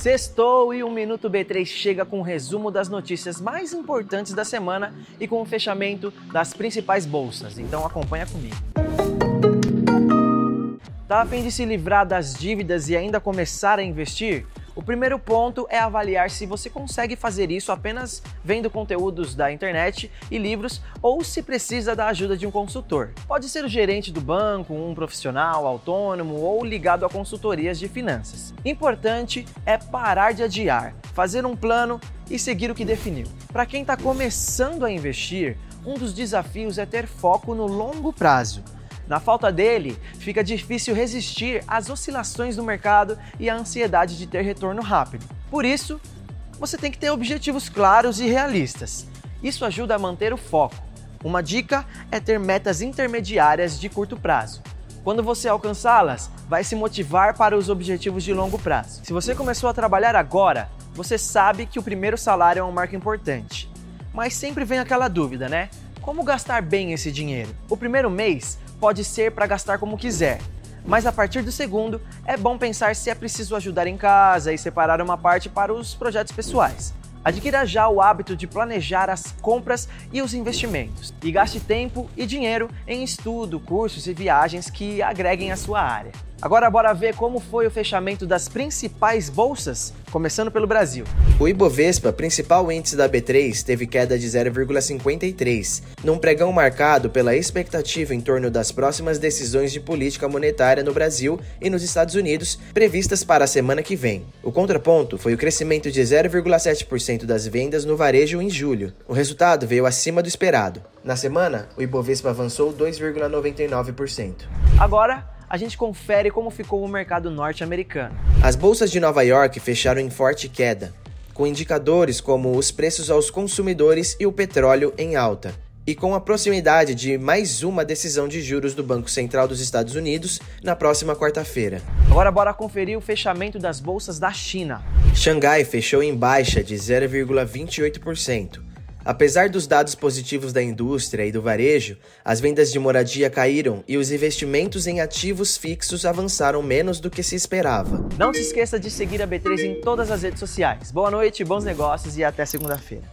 Sextou e o Minuto B3 chega com um resumo das notícias mais importantes da semana e com o fechamento das principais bolsas. Então acompanha comigo. Tá a fim de se livrar das dívidas e ainda começar a investir? O primeiro ponto é avaliar se você consegue fazer isso apenas vendo conteúdos da internet e livros ou se precisa da ajuda de um consultor. Pode ser o gerente do banco, um profissional autônomo ou ligado a consultorias de finanças. Importante é parar de adiar, fazer um plano e seguir o que definiu. Para quem está começando a investir, um dos desafios é ter foco no longo prazo. Na falta dele, fica difícil resistir às oscilações do mercado e à ansiedade de ter retorno rápido. Por isso, você tem que ter objetivos claros e realistas. Isso ajuda a manter o foco. Uma dica é ter metas intermediárias de curto prazo. Quando você alcançá-las, vai se motivar para os objetivos de longo prazo. Se você começou a trabalhar agora, você sabe que o primeiro salário é uma marca importante. Mas sempre vem aquela dúvida, né? Como gastar bem esse dinheiro? O primeiro mês pode ser para gastar como quiser. Mas a partir do segundo, é bom pensar se é preciso ajudar em casa e separar uma parte para os projetos pessoais. Adquira já o hábito de planejar as compras e os investimentos e gaste tempo e dinheiro em estudo, cursos e viagens que agreguem à sua área. Agora bora ver como foi o fechamento das principais bolsas, começando pelo Brasil. O Ibovespa, principal índice da B3, teve queda de 0,53, num pregão marcado pela expectativa em torno das próximas decisões de política monetária no Brasil e nos Estados Unidos, previstas para a semana que vem. O contraponto foi o crescimento de 0,7% das vendas no varejo em julho. O resultado veio acima do esperado. Na semana, o Ibovespa avançou 2,99%. Agora, a gente confere como ficou o mercado norte-americano. As bolsas de Nova York fecharam em forte queda, com indicadores como os preços aos consumidores e o petróleo em alta. E com a proximidade de mais uma decisão de juros do Banco Central dos Estados Unidos na próxima quarta-feira. Agora bora conferir o fechamento das bolsas da China. Xangai fechou em baixa de 0,28%, Apesar dos dados positivos da indústria e do varejo, as vendas de moradia caíram e os investimentos em ativos fixos avançaram menos do que se esperava. Não se esqueça de seguir a B3 em todas as redes sociais. Boa noite, bons negócios e até segunda-feira.